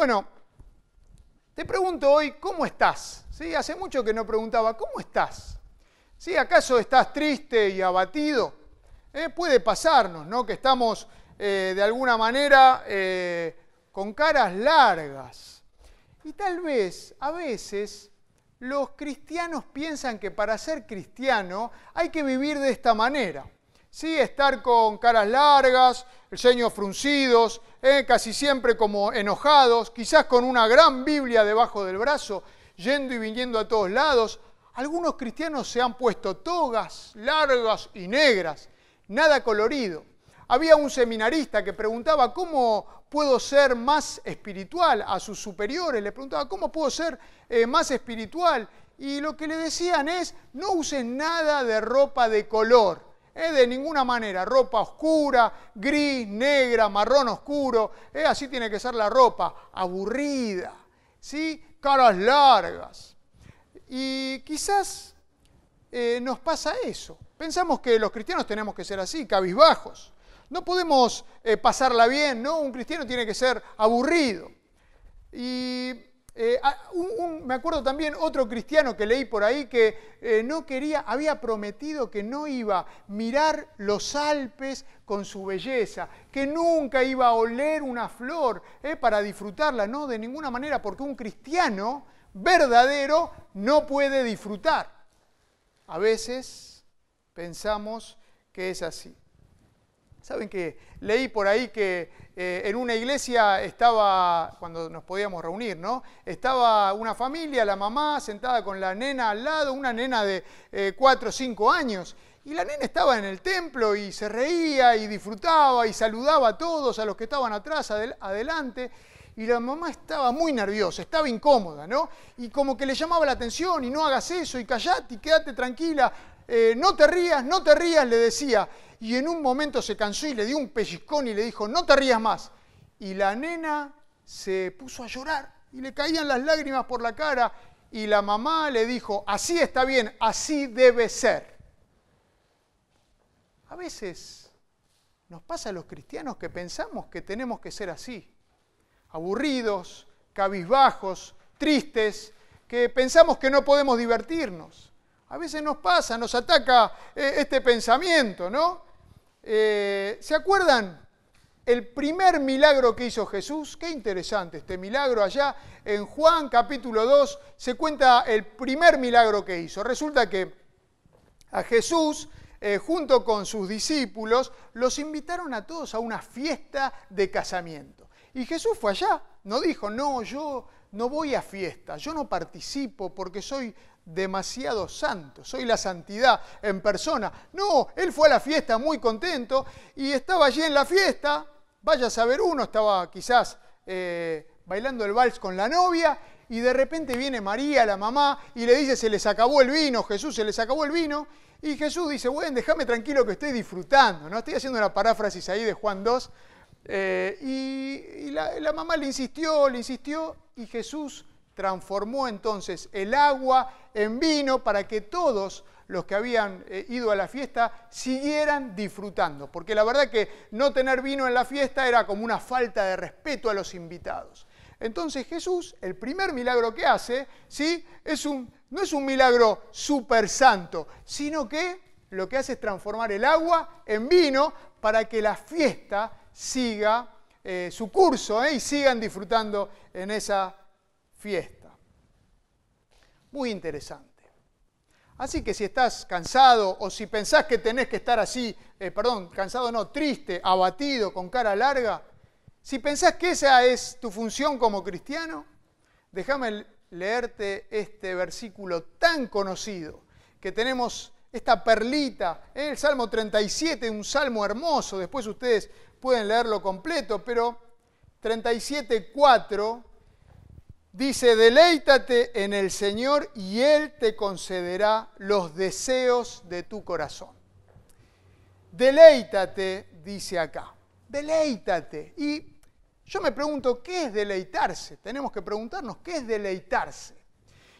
Bueno, te pregunto hoy, ¿cómo estás? ¿Sí? Hace mucho que no preguntaba, ¿cómo estás? ¿Sí? ¿Acaso estás triste y abatido? Eh, puede pasarnos, ¿no? Que estamos eh, de alguna manera eh, con caras largas. Y tal vez, a veces, los cristianos piensan que para ser cristiano hay que vivir de esta manera. Sí, estar con caras largas, el ceño fruncidos, eh, casi siempre como enojados, quizás con una gran Biblia debajo del brazo, yendo y viniendo a todos lados. Algunos cristianos se han puesto togas largas y negras, nada colorido. Había un seminarista que preguntaba cómo puedo ser más espiritual a sus superiores, le preguntaba cómo puedo ser eh, más espiritual. Y lo que le decían es, no uses nada de ropa de color eh, de ninguna manera, ropa oscura, gris, negra, marrón oscuro, eh, así tiene que ser la ropa, aburrida, ¿sí? caras largas. Y quizás eh, nos pasa eso. Pensamos que los cristianos tenemos que ser así, cabizbajos. No podemos pasarla bien, ¿no? Un cristiano tiene que ser aburrido. Y eh, ah, me acuerdo también otro cristiano que leí por ahí que eh, no quería, había prometido que no iba a mirar los Alpes con su belleza, que nunca iba a oler una flor eh, para disfrutarla, no, de ninguna manera, porque un cristiano verdadero no puede disfrutar. A veces pensamos que es así. Saben que leí por ahí que eh, en una iglesia estaba, cuando nos podíamos reunir, ¿no? Estaba una familia, la mamá sentada con la nena al lado, una nena de eh, cuatro o cinco años. Y la nena estaba en el templo y se reía y disfrutaba y saludaba a todos, a los que estaban atrás, adelante. Y la mamá estaba muy nerviosa, estaba incómoda, ¿no? Y como que le llamaba la atención y no hagas eso y callate y quédate tranquila, eh, no te rías, no te rías, le decía y en un momento se cansó y le dio un pellizcón y le dijo, no te rías más. Y la nena se puso a llorar y le caían las lágrimas por la cara y la mamá le dijo, así está bien, así debe ser. A veces nos pasa a los cristianos que pensamos que tenemos que ser así, aburridos, cabizbajos, tristes, que pensamos que no podemos divertirnos. A veces nos pasa, nos ataca eh, este pensamiento, ¿no? Eh, ¿Se acuerdan? El primer milagro que hizo Jesús, qué interesante este milagro allá en Juan capítulo 2 se cuenta el primer milagro que hizo. Resulta que a Jesús, eh, junto con sus discípulos, los invitaron a todos a una fiesta de casamiento. Y Jesús fue allá, no dijo, no, yo no voy a fiesta, yo no participo porque soy demasiado santo, soy la santidad en persona. No, él fue a la fiesta muy contento y estaba allí en la fiesta, vaya a saber uno, estaba quizás eh, bailando el vals con la novia y de repente viene María, la mamá, y le dice, se les acabó el vino, Jesús se les acabó el vino, y Jesús dice, bueno, déjame tranquilo que estoy disfrutando, ¿no? Estoy haciendo una paráfrasis ahí de Juan 2, eh, y, la mamá le insistió, le insistió, y Jesús transformó entonces el agua en vino para que todos los que habían eh, ido a la fiesta siguieran disfrutando, porque la verdad que no tener vino en la fiesta era como una falta de respeto a los invitados. Entonces Jesús, el primer milagro que hace, ¿sí? es un, no es un milagro súper santo, sino que lo que hace es transformar el agua en vino para que la fiesta siga eh, su curso ¿eh? y sigan disfrutando en esa fiesta. Muy interesante. Así que si estás cansado o si pensás que tenés que estar así, eh, perdón, cansado no, triste, abatido, con cara larga, si pensás que esa es tu función como cristiano, déjame leerte este versículo tan conocido que tenemos esta perlita, el Salmo 37, un salmo hermoso, después ustedes pueden leerlo completo, pero 37.4 Dice, deleítate en el Señor y Él te concederá los deseos de tu corazón. Deleítate, dice acá, deleítate. Y yo me pregunto, ¿qué es deleitarse? Tenemos que preguntarnos, ¿qué es deleitarse?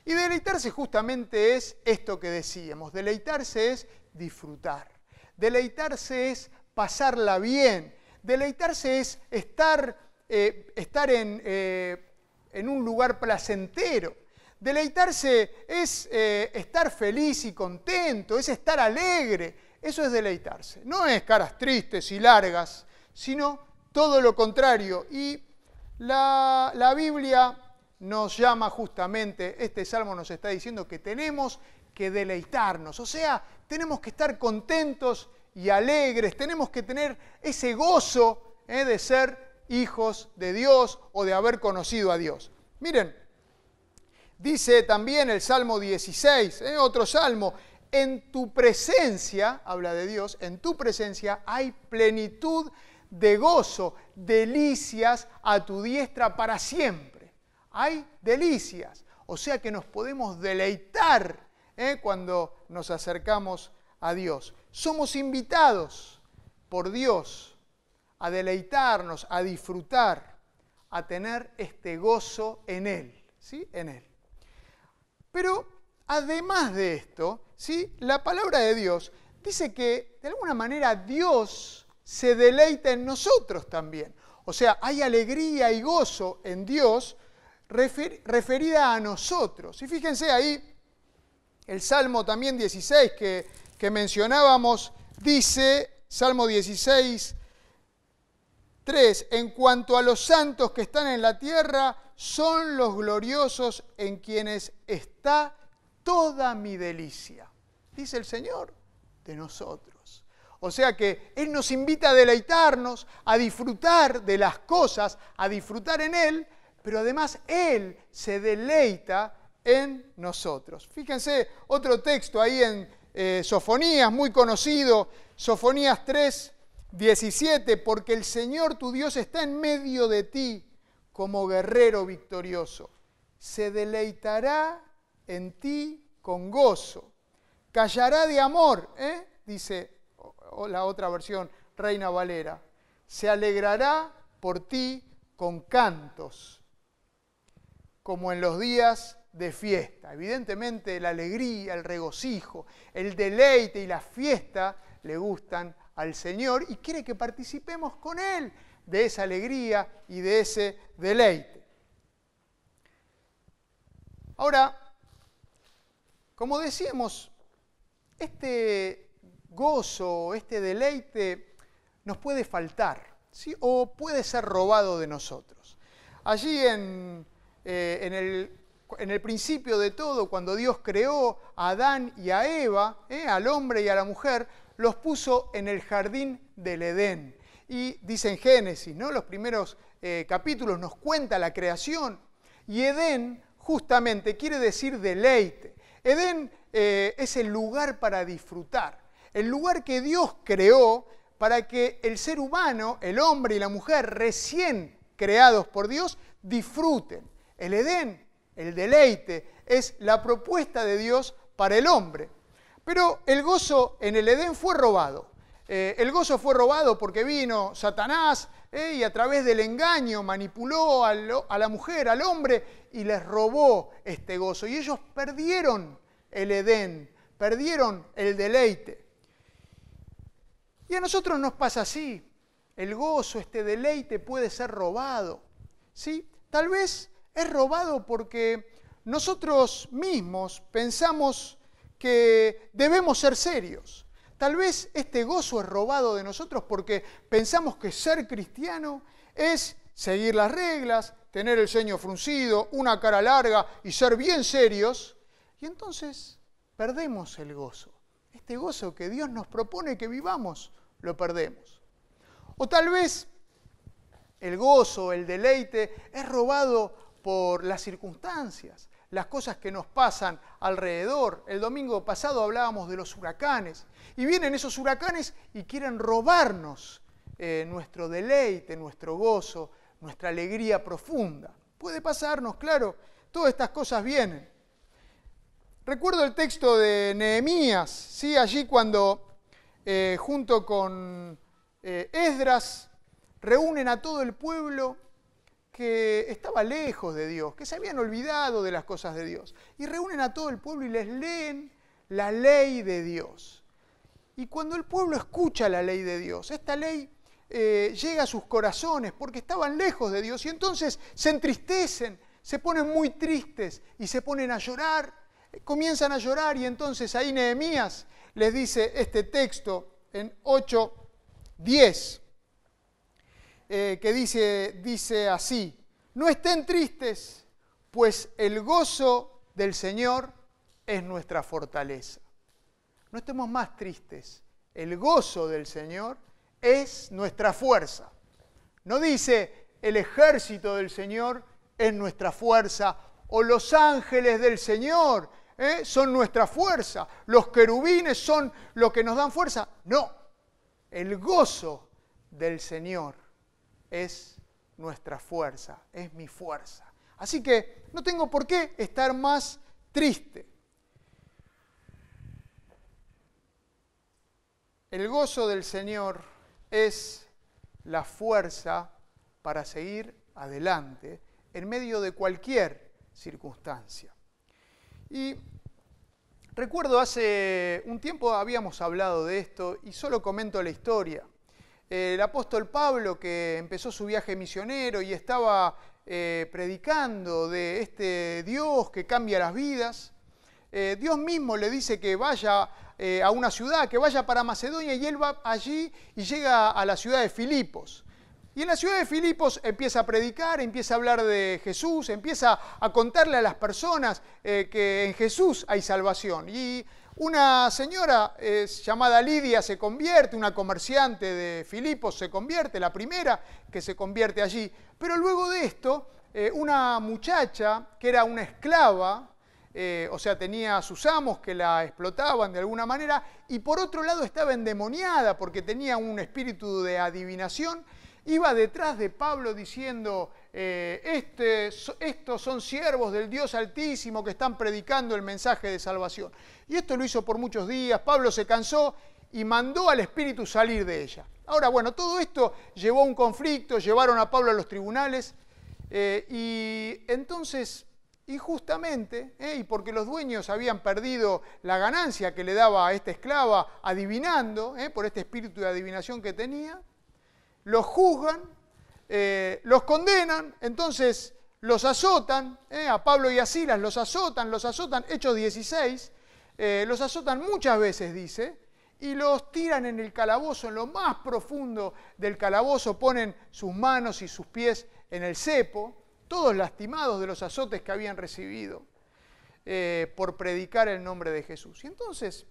Y deleitarse justamente es esto que decíamos, deleitarse es disfrutar, deleitarse es pasarla bien, deleitarse es estar, eh, estar en... Eh, en un lugar placentero. Deleitarse es eh, estar feliz y contento, es estar alegre. Eso es deleitarse. No es caras tristes y largas, sino todo lo contrario. Y la, la Biblia nos llama justamente, este salmo nos está diciendo que tenemos que deleitarnos. O sea, tenemos que estar contentos y alegres, tenemos que tener ese gozo eh, de ser hijos de Dios o de haber conocido a Dios. Miren, Dice también el Salmo 16, ¿eh? otro salmo, en tu presencia, habla de Dios, en tu presencia hay plenitud de gozo, delicias a tu diestra para siempre. Hay delicias, o sea que nos podemos deleitar ¿eh? cuando nos acercamos a Dios. Somos invitados por Dios a deleitarnos, a disfrutar, a tener este gozo en Él, ¿sí? En Él. Pero además de esto, ¿sí? la palabra de Dios dice que de alguna manera Dios se deleita en nosotros también. O sea, hay alegría y gozo en Dios referida a nosotros. Y fíjense ahí, el Salmo también 16 que, que mencionábamos, dice, Salmo 16, 3, en cuanto a los santos que están en la tierra, son los gloriosos en quienes está toda mi delicia. Dice el Señor de nosotros. O sea que Él nos invita a deleitarnos, a disfrutar de las cosas, a disfrutar en Él, pero además Él se deleita en nosotros. Fíjense otro texto ahí en eh, Sofonías, muy conocido, Sofonías 3, 17, porque el Señor tu Dios está en medio de ti como guerrero victorioso. Se deleitará en ti con gozo. Callará de amor, ¿eh? dice la otra versión, Reina Valera. Se alegrará por ti con cantos, como en los días de fiesta. Evidentemente la alegría, el regocijo, el deleite y la fiesta le gustan al Señor y quiere que participemos con Él de esa alegría y de ese deleite. Ahora, como decíamos, este gozo, este deleite nos puede faltar, ¿sí? o puede ser robado de nosotros. Allí en, eh, el, principio de todo, cuando Dios creó a Adán y a Eva, ¿eh? al hombre y a la mujer, los puso en el jardín del Edén y dice en Génesis, ¿no? los primeros eh, capítulos nos cuenta la creación. Y Edén justamente quiere decir deleite. Edén eh, es el lugar para disfrutar, el lugar que Dios creó para que el ser humano, el hombre y la mujer recién creados por Dios, disfruten. El Edén, el deleite, es la propuesta de Dios para el hombre. Pero el gozo en el Edén fue robado. Eh, el gozo fue robado porque vino Satanás eh, y a través del engaño manipuló a la mujer, al hombre, y les robó este gozo. Y ellos perdieron el Edén, perdieron el deleite. Y a nosotros nos pasa así. El gozo, este deleite puede ser robado. ¿sí? Tal vez es robado porque nosotros mismos pensamos que debemos ser serios Tal vez este gozo es robado de nosotros porque pensamos que ser cristiano es seguir las reglas, tener el ceño fruncido, una cara larga y ser bien serios. Y entonces perdemos el gozo. Este gozo que Dios nos propone que vivamos, lo perdemos. O tal vez el gozo, el deleite es robado por las circunstancias, las cosas que nos pasan alrededor. El domingo pasado hablábamos de los huracanes. Y vienen esos huracanes y quieren robarnos eh, nuestro deleite, nuestro gozo, nuestra alegría profunda. Puede pasarnos, claro, todas estas cosas vienen. Recuerdo el texto de Nehemías, ¿sí? allí cuando eh, junto con eh, Esdras reúnen a todo el pueblo que estaba lejos de Dios, que se habían olvidado de las cosas de Dios. Y reúnen a todo el pueblo y les leen la ley de Dios. Y cuando el pueblo escucha la ley de Dios, esta ley eh, llega a sus corazones porque estaban lejos de Dios y entonces se entristecen, se ponen muy tristes y se ponen a llorar, comienzan a llorar y entonces ahí Nehemías les dice este texto en 8, 10, eh, que dice, dice así, no estén tristes, pues el gozo del Señor es nuestra fortaleza. No estemos más tristes, el gozo del Señor es nuestra fuerza. No dice el ejército del Señor es nuestra fuerza o los ángeles del Señor ¿eh? son nuestra fuerza, los querubines son lo que nos dan fuerza. No, el gozo del Señor es nuestra fuerza, es mi fuerza. Así que no tengo por qué estar más triste. El gozo del Señor es la fuerza para seguir adelante en medio de cualquier circunstancia. Y recuerdo hace un tiempo habíamos hablado de esto y solo comento la historia. El apóstol Pablo que empezó su viaje misionero y estaba eh, predicando de este Dios que cambia las vidas, eh, Dios mismo le dice que vaya eh, a una ciudad, que vaya para Macedonia y él va allí y llega a la ciudad de Filipos. Y en la ciudad de Filipos empieza a predicar, empieza a hablar de Jesús, empieza a contarle a las personas que en Jesús hay salvación. Y una señora llamada Lidia se convierte, una comerciante de Filipos se convierte, la primera que se convierte allí. Pero luego de esto, una muchacha que era una esclava, eh, o sea, tenía a sus amos que la explotaban de alguna manera, y por otro lado estaba endemoniada porque tenía un espíritu de adivinación, iba detrás de Pablo diciendo, eh, este, estos son siervos del Dios Altísimo que están predicando el mensaje de salvación. Y esto lo hizo por muchos días, Pablo se cansó y mandó al espíritu salir de ella. Ahora, bueno, todo esto llevó a un conflicto, llevaron a Pablo a los tribunales, eh, y entonces injustamente, ¿eh? y porque los dueños habían perdido la ganancia que le daba a esta esclava adivinando, por este espíritu de adivinación que tenía, los juzgan, eh, los condenan, entonces los azotan, a Pablo y a Silas los azotan, los azotan, Hechos 16, los azotan muchas veces, dice, y los tiran en el calabozo, en lo más profundo del calabozo, ponen sus manos y sus pies en el cepo, todos lastimados de los azotes que habían recibido eh, por predicar el nombre de Jesús. Y entonces,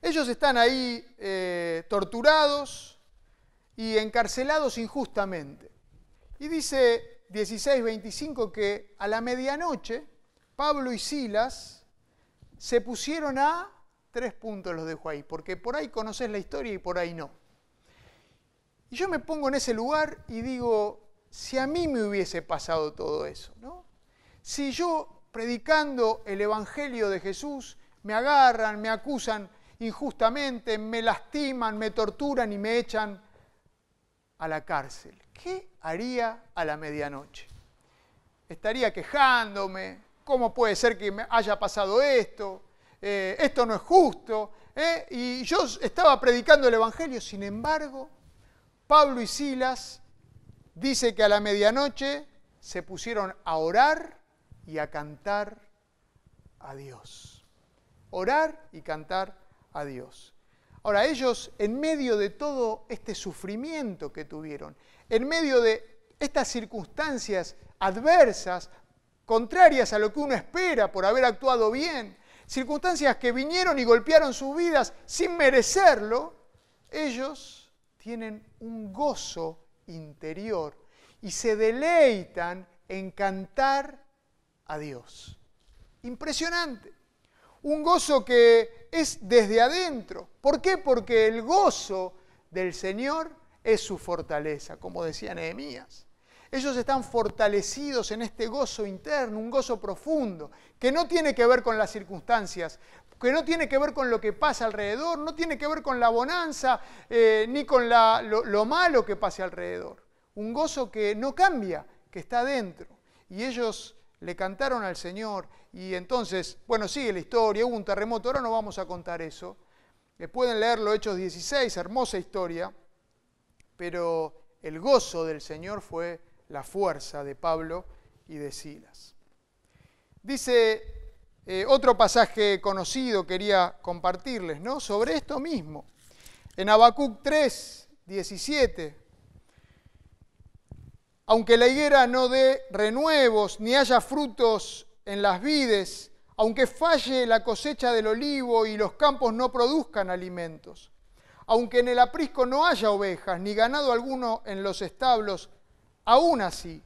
ellos están ahí eh, torturados y encarcelados injustamente. Y dice 16:25 que a la medianoche Pablo y Silas se pusieron a tres puntos los dejo ahí, porque por ahí conoces la historia y por ahí no. Y yo me pongo en ese lugar y digo, si a mí me hubiese pasado todo eso, ¿no? Si yo predicando el Evangelio de Jesús me agarran, me acusan injustamente, me lastiman, me torturan y me echan a la cárcel, ¿qué haría a la medianoche? Estaría quejándome, ¿cómo puede ser que me haya pasado esto? Eh, esto no es justo. ¿eh? Y yo estaba predicando el Evangelio, sin embargo, Pablo y Silas dice que a la medianoche se pusieron a orar y a cantar a Dios. Orar y cantar a Dios. Ahora, ellos, en medio de todo este sufrimiento que tuvieron, en medio de estas circunstancias adversas, contrarias a lo que uno espera por haber actuado bien, circunstancias que vinieron y golpearon sus vidas sin merecerlo, ellos tienen un gozo interior y se deleitan en cantar a Dios. Impresionante. Un gozo que es desde adentro. ¿Por qué? Porque el gozo del Señor es su fortaleza, como decía Nehemías. Ellos están fortalecidos en este gozo interno, un gozo profundo, que no tiene que ver con las circunstancias, que no tiene que ver con lo que pasa alrededor, no tiene que ver con la bonanza, eh, ni con lo, malo que pase alrededor. Un gozo que no cambia, que está dentro. Y ellos le cantaron al Señor y entonces, bueno, sigue la historia, hubo un terremoto, ahora no vamos a contar eso. Eh, pueden leerlo Hechos 16, hermosa historia, pero el gozo del Señor fue la fuerza de Pablo y de Silas. Dice eh, otro pasaje conocido, quería compartirles, ¿no? Sobre esto mismo. En Habacuc 3, 17. Aunque la higuera no dé renuevos, ni haya frutos en las vides, aunque falle la cosecha del olivo y los campos no produzcan alimentos, aunque en el aprisco no haya ovejas, ni ganado alguno en los establos, aún así,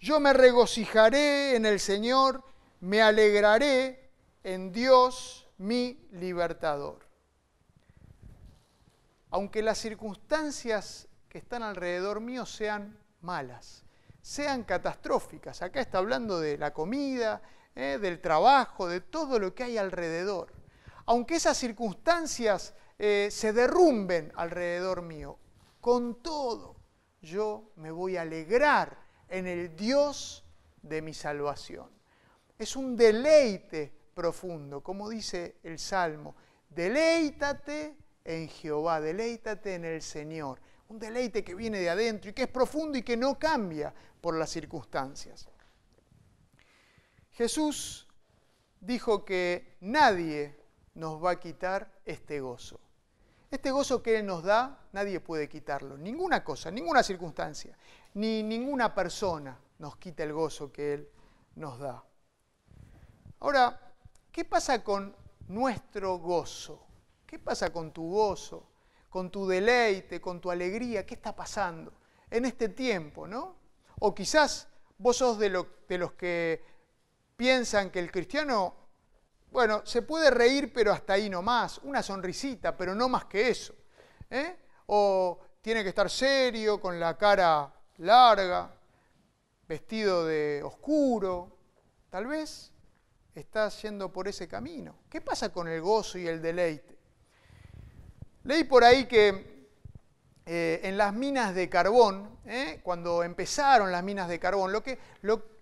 yo me regocijaré en el Señor, me alegraré en Dios mi libertador. Aunque las circunstancias que están alrededor mío sean malas, sean catastróficas, acá está hablando de la comida, ¿eh? del trabajo, de todo lo que hay alrededor. Aunque esas circunstancias eh, se derrumben alrededor mío, con todo yo me voy a alegrar en el Dios de mi salvación. Es un deleite profundo, como dice el Salmo, deleítate en Jehová, deleítate en el Señor. Un deleite que viene de adentro y que es profundo y que no cambia por las circunstancias. Jesús dijo que nadie nos va a quitar este gozo. Este gozo que Él nos da, nadie puede quitarlo. Ninguna cosa, ninguna circunstancia, ni ninguna persona nos quita el gozo que Él nos da. Ahora, ¿qué pasa con nuestro gozo? ¿Qué pasa con tu gozo, con tu deleite, con tu alegría? ¿Qué está pasando en este tiempo, no? O quizás vos sos de, los que piensan que el cristiano, bueno, se puede reír, pero hasta ahí no más, una sonrisita, pero no más que eso. ¿eh? O tiene que estar serio, con la cara larga, vestido de oscuro. Tal vez estás yendo por ese camino. ¿Qué pasa con el gozo y el deleite? Leí por ahí que eh, en las minas de carbón, ¿eh? cuando empezaron las minas de carbón, lo que,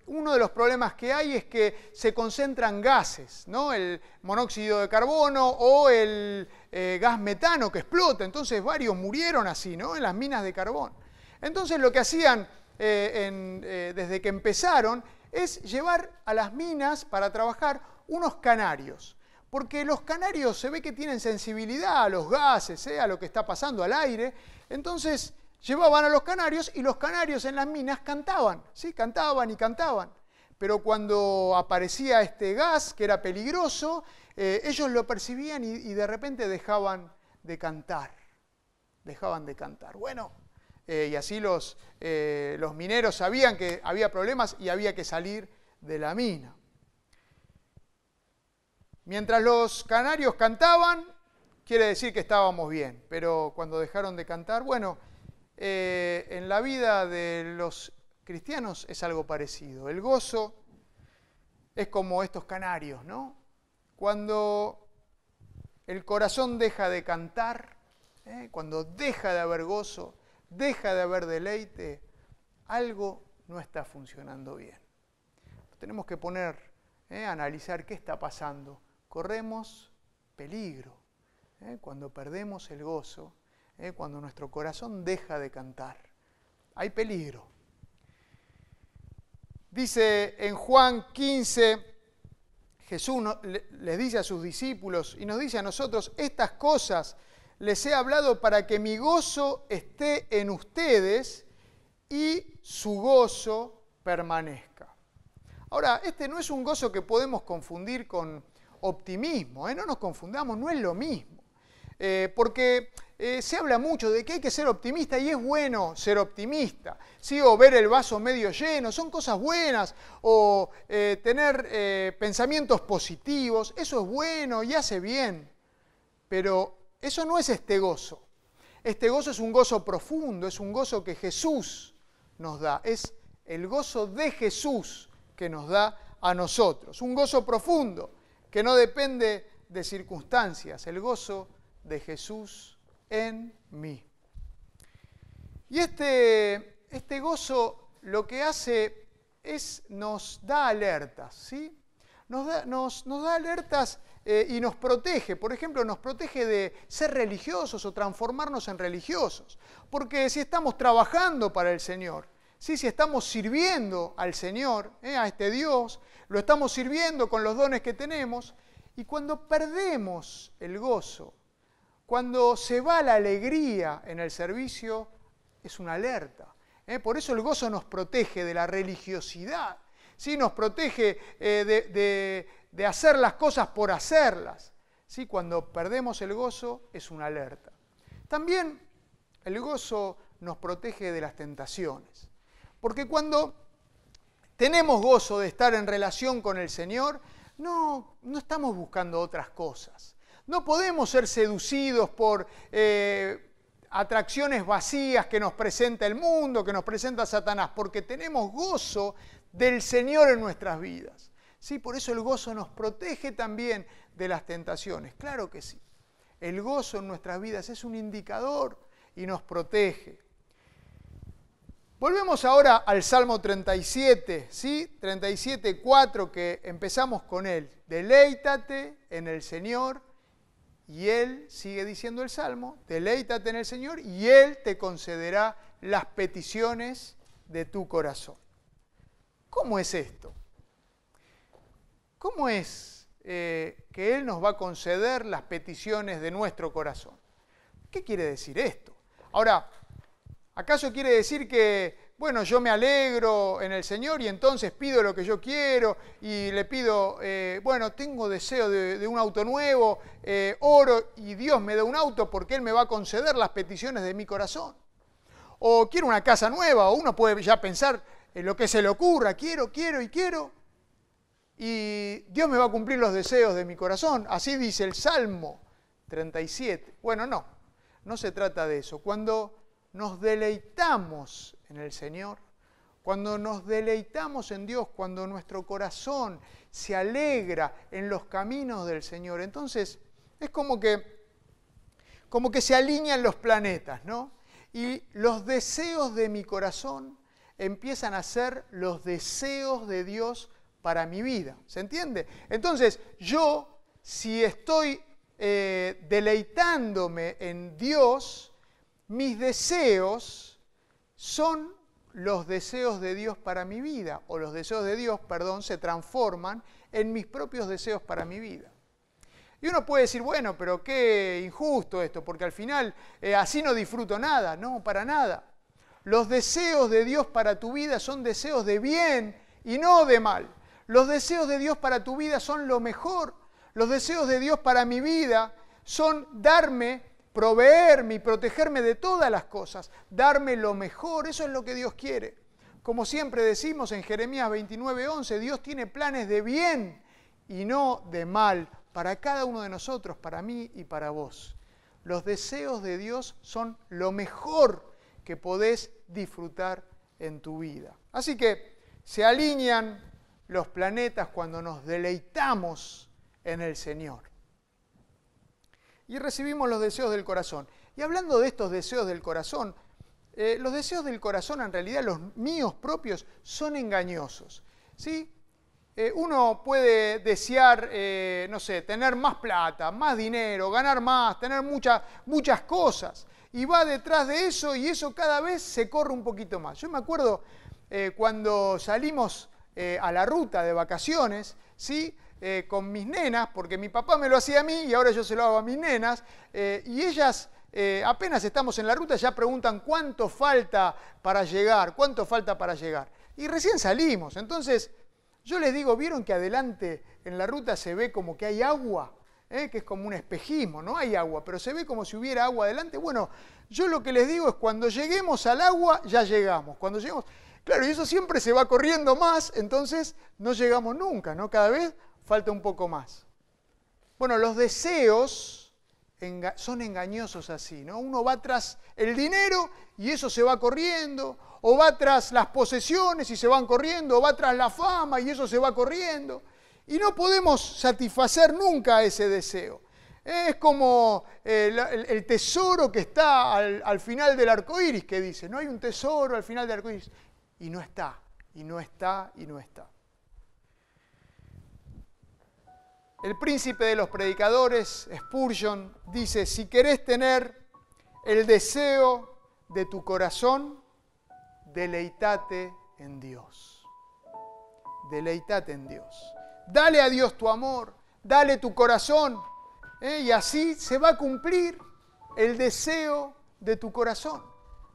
uno de los problemas que hay es que se concentran gases, ¿no? el monóxido de carbono o el eh, gas metano que explota. Entonces varios murieron así, ¿no? en las minas de carbón. Entonces lo que hacían desde que empezaron es llevar a las minas para trabajar unos canarios. Porque los canarios se ve que tienen sensibilidad a los gases, a lo que está pasando al aire. Entonces llevaban a los canarios y los canarios en las minas cantaban, ¿sí? Cantaban y cantaban. Pero cuando aparecía este gas, que era peligroso, eh, ellos lo percibían y, de repente dejaban de cantar. Dejaban de cantar. Bueno, eh, y así los, eh, los mineros sabían que había problemas y había que salir de la mina. Mientras los canarios cantaban, quiere decir que estábamos bien, pero cuando dejaron de cantar, bueno, eh, en la vida de los cristianos es algo parecido. El gozo es como estos canarios, ¿no? Cuando el corazón deja de cantar, ¿eh? cuando deja de haber gozo, deja de haber deleite, algo no está funcionando bien. tenemos que poner, ¿eh? analizar qué está pasando. Corremos peligro cuando perdemos el gozo ¿eh? cuando nuestro corazón deja de cantar. Hay peligro. Dice en Juan 15, Jesús les dice a sus discípulos y nos dice a nosotros, estas cosas les he hablado para que mi gozo esté en ustedes y su gozo permanezca. Ahora, este no es un gozo que podemos confundir con optimismo, ¿eh? no nos confundamos, no es lo mismo. Eh, porque eh, se habla mucho de que hay que ser optimista y es bueno ser optimista, ¿sí? o ver el vaso medio lleno, son cosas buenas, o eh, tener pensamientos positivos, eso es bueno y hace bien, pero eso no es este gozo. Este gozo es un gozo profundo, es un gozo que Jesús nos da, es el gozo de Jesús que nos da a nosotros, un gozo profundo que no depende de circunstancias, el gozo de Jesús en mí. Y este, este gozo lo que hace es nos da alertas, ¿sí? Nos da, nos, da alertas eh, y nos protege. Por ejemplo, nos protege de ser religiosos o transformarnos en religiosos. Porque si estamos trabajando para el Señor, ¿sí? si estamos sirviendo al Señor, ¿eh? a este Dios, lo estamos sirviendo con los dones que tenemos, y cuando perdemos el gozo, cuando se va la alegría en el servicio, es una alerta. ¿eh? Por eso el gozo nos protege de la religiosidad, ¿sí? nos protege de, de, hacer las cosas por hacerlas. ¿sí? Cuando perdemos el gozo es una alerta. También el gozo nos protege de las tentaciones. Porque cuando tenemos gozo de estar en relación con el Señor, no, no estamos buscando otras cosas. No podemos ser seducidos por eh, atracciones vacías que nos presenta el mundo, que nos presenta Satanás, porque tenemos gozo del Señor en nuestras vidas. Sí, por eso el gozo nos protege también de las tentaciones. Claro que sí. El gozo en nuestras vidas es un indicador y nos protege. Volvemos ahora al Salmo 37, ¿sí? 37, 4, que empezamos con él. Deleítate en el Señor y Él, sigue diciendo el Salmo, deleítate en el Señor y Él te concederá las peticiones de tu corazón. ¿Cómo es esto? ¿Cómo es eh, que Él nos va a conceder las peticiones de nuestro corazón? ¿Qué quiere decir esto? Ahora, ¿Acaso quiere decir que, bueno, yo me alegro en el Señor y entonces pido lo que yo quiero y le pido, eh, bueno, tengo deseo de, un auto nuevo, eh, oro y Dios me da un auto porque Él me va a conceder las peticiones de mi corazón? O quiero una casa nueva, o uno puede ya pensar en lo que se le ocurra, quiero, quiero y quiero. Y Dios me va a cumplir los deseos de mi corazón. Así dice el Salmo 37. Bueno, no, no se trata de eso. Cuando nos deleitamos en el Señor, cuando nos deleitamos en Dios, cuando nuestro corazón se alegra en los caminos del Señor, entonces es como que, como que se alinean los planetas, ¿no? Y los deseos de mi corazón empiezan a ser los deseos de Dios para mi vida. ¿Se entiende? Entonces, yo, si estoy eh, deleitándome en Dios, mis deseos son los deseos de Dios para mi vida, o los deseos de Dios, perdón, se transforman en mis propios deseos para mi vida. Y uno puede decir, bueno, pero qué injusto esto, porque al final eh, así no disfruto nada. No, para nada. Los deseos de Dios para tu vida son deseos de bien y no de mal. Los deseos de Dios para tu vida son lo mejor. Los deseos de Dios para mi vida son darme proveerme y protegerme de todas las cosas, darme lo mejor, eso es lo que Dios quiere. Como siempre decimos en Jeremías 29:11, Dios tiene planes de bien y no de mal para cada uno de nosotros, para mí y para vos. Los deseos de Dios son lo mejor que podés disfrutar en tu vida. Así que se alinean los planetas cuando nos deleitamos en el Señor y recibimos los deseos del corazón. Y hablando de estos deseos del corazón, eh, los deseos del corazón, en realidad los míos propios, son engañosos. ¿sí? Eh, uno puede desear, eh, no sé, tener más plata, más dinero, ganar más, tener muchas muchas cosas. Y va detrás de eso y eso cada vez se corre un poquito más. Yo me acuerdo cuando salimos a la ruta de vacaciones, ¿sí? Eh, con mis nenas, porque mi papá me lo hacía a mí y ahora yo se lo hago a mis nenas, eh, y ellas eh, apenas estamos en la ruta ya preguntan cuánto falta para llegar, cuánto falta para llegar. Y recién salimos, entonces yo les digo, ¿vieron que adelante en la ruta se ve como que hay agua? que es como un espejismo, no hay agua, pero se ve como si hubiera agua adelante. Bueno, yo lo que les digo es cuando lleguemos al agua, ya llegamos. Cuando lleguemos, claro, y eso siempre se va corriendo más, entonces no llegamos nunca, ¿no? Cada vez falta un poco más. Bueno, los deseos son engañosos así, ¿no? Uno va tras el dinero y eso se va corriendo, o va tras las posesiones y se van corriendo, o va tras la fama y eso se va corriendo. Y no podemos satisfacer nunca ese deseo. Es como el, tesoro que está al, al, final del arco iris, que dice: No hay un tesoro al final del arco iris. Y no está, y no está, y no está. El príncipe de los predicadores, Spurgeon, dice, si querés tener el deseo de tu corazón, deleitate en Dios. Deleitate en Dios. Dale a Dios tu amor, dale tu corazón, ¿eh? y así se va a cumplir el deseo de tu corazón.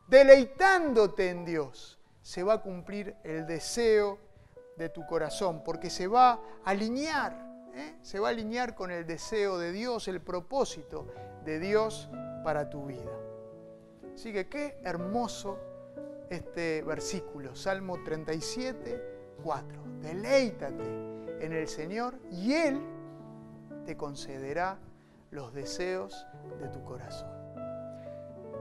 Deleitándote en Dios, se va a cumplir el deseo de tu corazón, porque se va a alinear, ¿eh? se va a alinear con el deseo de Dios, el propósito de Dios para tu vida. Así que qué hermoso este versículo, Salmo 37, 4. Deleítate en el Señor y Él te concederá los deseos de tu corazón.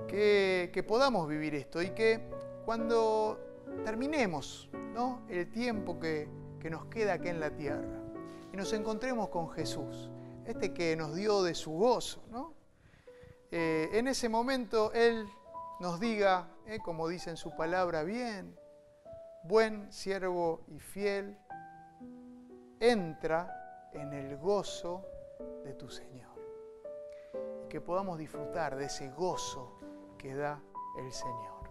Que, que podamos vivir esto y que cuando terminemos ¿no? el tiempo que, que nos queda aquí en la tierra nos encontremos con Jesús, este que nos dio de su gozo, ¿no? Eh, en ese momento Él nos diga, eh, como dice en su palabra, bien, buen siervo y fiel, entra en el gozo de tu Señor. Y que podamos disfrutar de ese gozo que da el Señor.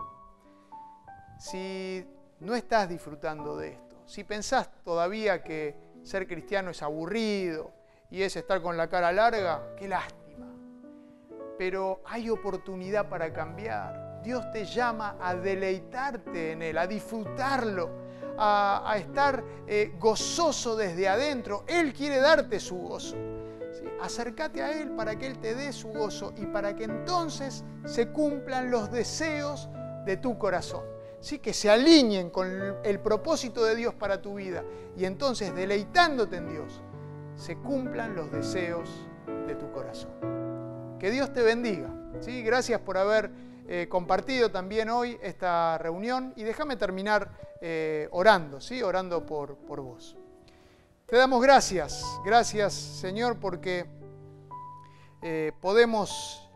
Si no estás disfrutando de esto, si pensás todavía que ser cristiano es aburrido y es estar con la cara larga, qué lástima pero hay oportunidad para cambiar. Dios te llama a deleitarte en Él, a disfrutarlo, a, estar eh, gozoso desde adentro. Él quiere darte su gozo. Acércate a Él para que Él te dé su gozo y para que entonces se cumplan los deseos de tu corazón. ¿Sí? Que se alineen con el propósito de Dios para tu vida. Y entonces, deleitándote en Dios, se cumplan los deseos de tu corazón. Que Dios te bendiga. ¿sí? Gracias por haber eh, compartido también hoy esta reunión y déjame terminar eh, orando, ¿sí? orando por, por vos. Te damos gracias, gracias Señor porque eh, podemos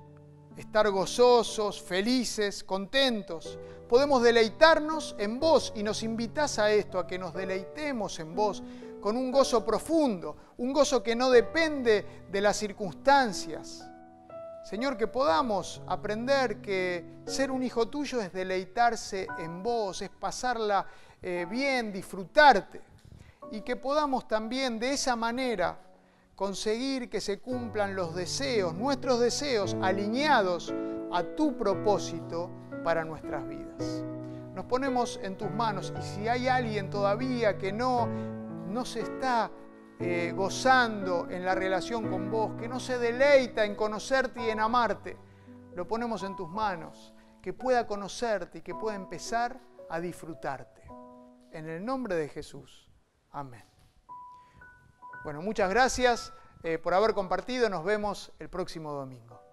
estar gozosos, felices, contentos. Podemos deleitarnos en vos y nos invitas a esto, a que nos deleitemos en vos con un gozo profundo, un gozo que no depende de las circunstancias, Señor, que podamos aprender que ser un hijo tuyo es deleitarse en vos, es pasarla eh, bien, disfrutarte. Y que podamos también de esa manera conseguir que se cumplan los deseos, nuestros deseos alineados a tu propósito para nuestras vidas. Nos ponemos en tus manos y si hay alguien todavía que no, no se está eh, gozando en la relación con vos, que no se deleita en conocerte y en amarte, lo ponemos en tus manos, que pueda conocerte y que pueda empezar a disfrutarte. En el nombre de Jesús. Amén. Bueno, muchas gracias eh, por haber compartido. Nos vemos el próximo domingo.